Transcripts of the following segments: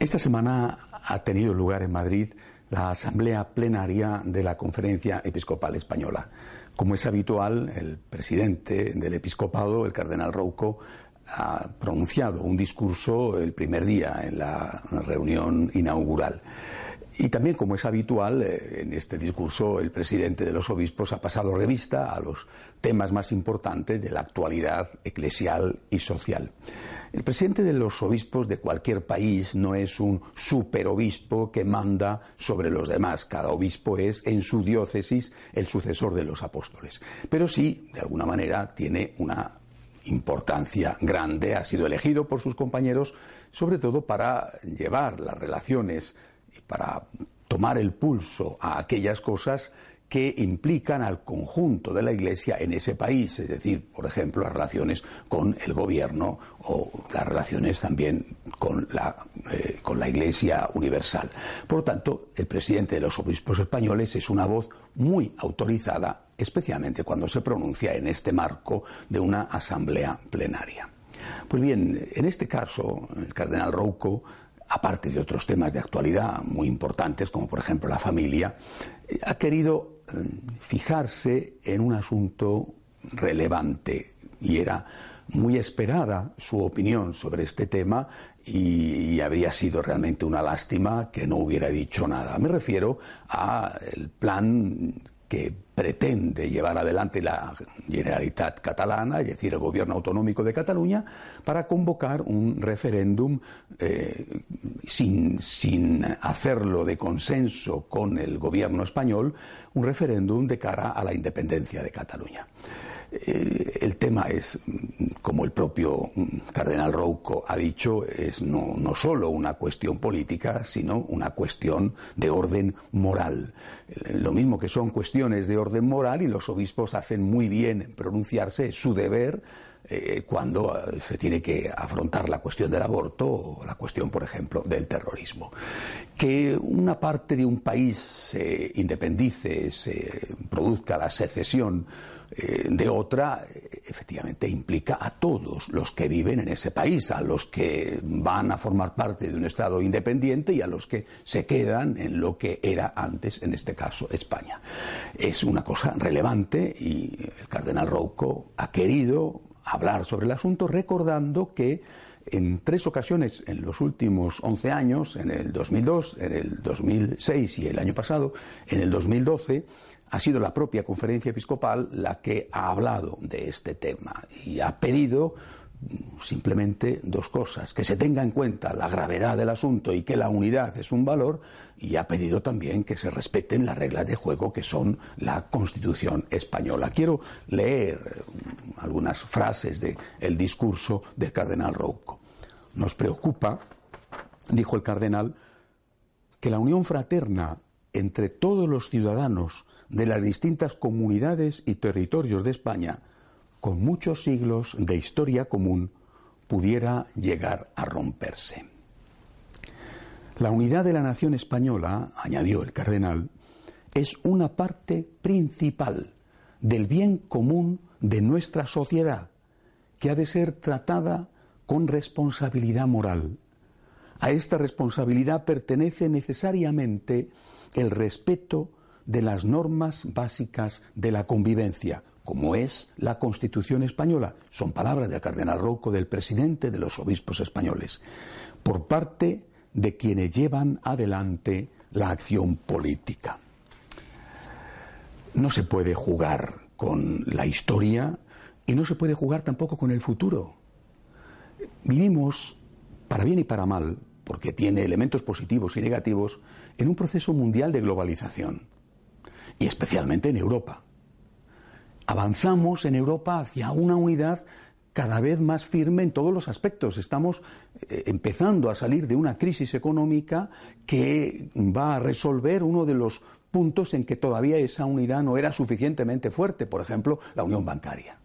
Esta semana ha tenido lugar en Madrid la asamblea plenaria de la Conferencia Episcopal Española. Como es habitual, el presidente del episcopado, el cardenal Rouco, ha pronunciado un discurso el primer día en la reunión inaugural. Y también, como es habitual, eh, en este discurso el presidente de los obispos ha pasado revista a los temas más importantes de la actualidad eclesial y social. El presidente de los obispos de cualquier país no es un superobispo que manda sobre los demás. Cada obispo es, en su diócesis, el sucesor de los apóstoles. Pero sí, de alguna manera, tiene una importancia grande. Ha sido elegido por sus compañeros, sobre todo para llevar las relaciones y para tomar el pulso a aquellas cosas que implican al conjunto de la Iglesia en ese país, es decir, por ejemplo, las relaciones con el gobierno o las relaciones también con la, eh, con la Iglesia universal. Por lo tanto, el presidente de los obispos españoles es una voz muy autorizada, especialmente cuando se pronuncia en este marco de una asamblea plenaria. Pues bien, en este caso, el cardenal Rouco aparte de otros temas de actualidad muy importantes, como por ejemplo la familia, ha querido fijarse en un asunto relevante y era muy esperada su opinión sobre este tema y, habría sido realmente una lástima que no hubiera dicho nada. Me refiero al plan que pretende llevar adelante la Generalitat catalana, es decir, el gobierno autonómico de Cataluña, para convocar un referéndum eh, sin, sin hacerlo de consenso con el gobierno español, un referéndum de cara a la independencia de Cataluña. Eh, el tema es, como el propio cardenal Rouco ha dicho, es no, solo una cuestión política, sino una cuestión de orden moral. Eh, lo mismo que son cuestiones de orden moral y los obispos hacen muy bien en pronunciarse, su deber, eh, cuando se tiene que afrontar la cuestión del aborto o la cuestión, por ejemplo, del terrorismo. Que una parte de un país se independice, se produzca la secesión, eh, de otra, efectivamente implica a todos los que viven en ese país, a los que van a formar parte de un Estado independiente y a los que se quedan en lo que era antes, en este caso, España. Es una cosa relevante y el cardenal Rouco ha querido hablar sobre el asunto recordando que en tres ocasiones en los últimos 11 años, en el 2002, en el 2006 y el año pasado, en el 2012, ha sido la propia conferencia episcopal la que ha hablado de este tema y ha pedido simplemente dos cosas, que se tenga en cuenta la gravedad del asunto y que la unidad es un valor, y ha pedido también que se respeten las reglas de juego que son la Constitución española. Quiero leer eh, algunas frases del discurso del cardenal Rouco. Nos preocupa, dijo el cardenal, que la unión fraterna entre todos los ciudadanos de las distintas comunidades y territorios de España, con muchos siglos de historia común, pudiera llegar a romperse. La unidad de la nación española, añadió el cardenal, es una parte principal del bien común de nuestra sociedad, que ha de ser tratada con responsabilidad moral. A esta responsabilidad pertenece necesariamente el respeto de las normas básicas de la convivencia, como es la Constitución española. Son palabras del cardenal Rouco, del presidente de los obispos españoles, por parte de quienes llevan adelante la acción política. No se puede jugar con la historia y no se puede jugar tampoco con el futuro. Vivimos, para bien y para mal, porque tiene elementos positivos y negativos, en un proceso mundial de globalización, y especialmente en Europa. Avanzamos en Europa hacia una unidad cada vez más firme en todos los aspectos. Estamos eh, empezando a salir de una crisis económica que va a resolver uno de los puntos en que todavía esa unidad no era suficientemente fuerte, por ejemplo, la unión bancaria.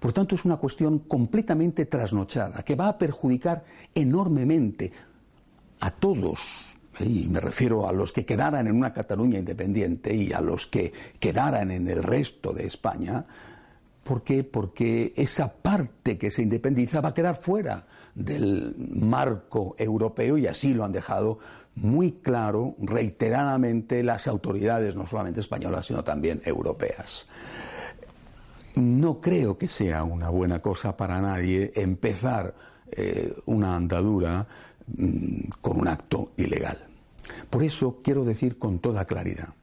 Por tanto, es una cuestión completamente trasnochada que va a perjudicar enormemente a todos. Y me refiero a los que quedaran en una Cataluña independiente y a los que quedaran en el resto de España, ¿Por qué? Porque esa parte que se independiza va a quedar fuera del marco europeo y así lo han dejado muy claro reiteradamente las autoridades, no solamente españolas, sino también europeas. No creo que sea una buena cosa para nadie empezar eh, una andadura mm, con un acto ilegal. Por eso quiero decir con toda claridad,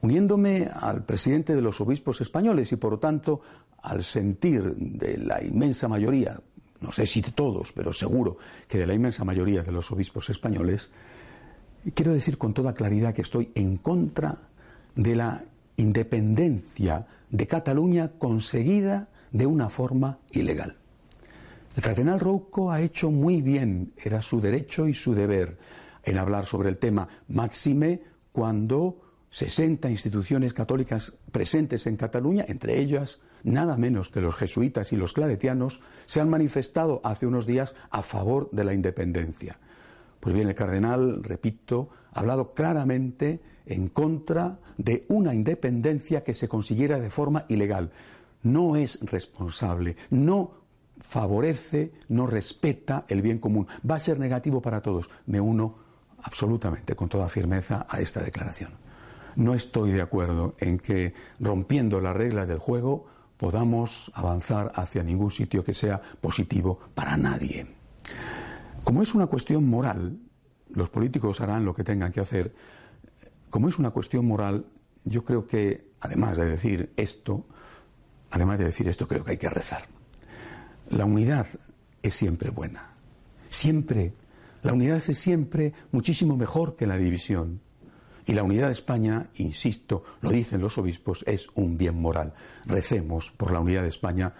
uniéndome al presidente de los obispos españoles y por lo tanto al sentir de la inmensa mayoría, no sé si de todos, pero seguro que de la inmensa mayoría de los obispos españoles, quiero decir con toda claridad que estoy en contra de la independencia de Cataluña conseguida de una forma ilegal. El cardenal Rouco ha hecho muy bien, era su derecho y su deber, en hablar sobre el tema, máxime cuando 60 instituciones católicas presentes en Cataluña, entre ellas nada menos que los jesuitas y los claretianos, se han manifestado hace unos días a favor de la independencia. Pues bien, el cardenal, repito, ha hablado claramente en contra de una independencia que se consiguiera de forma ilegal. No es responsable, no favorece, no respeta el bien común. Va a ser negativo para todos. Me uno absolutamente, con toda firmeza, a esta declaración. No estoy de acuerdo en que, rompiendo las reglas del juego, podamos avanzar hacia ningún sitio que sea positivo para nadie. Como es una cuestión moral, los políticos harán lo que tengan que hacer. Como es una cuestión moral, yo creo que, además de decir esto, además de decir esto, creo que hay que rezar. La unidad es siempre buena. Siempre. La unidad es siempre muchísimo mejor que la división. Y la unidad de España, insisto, lo dicen los obispos, es un bien moral. Recemos por la unidad de España,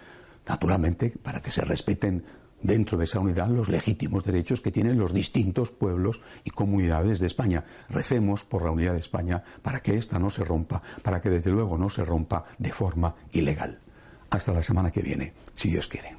naturalmente, para que se respeten dentro de esa unidad los legítimos derechos que tienen los distintos pueblos y comunidades de España. Recemos por la unidad de España para que ésta no se rompa, para que desde luego no se rompa de forma ilegal. Hasta la semana que viene, si Dios quiere.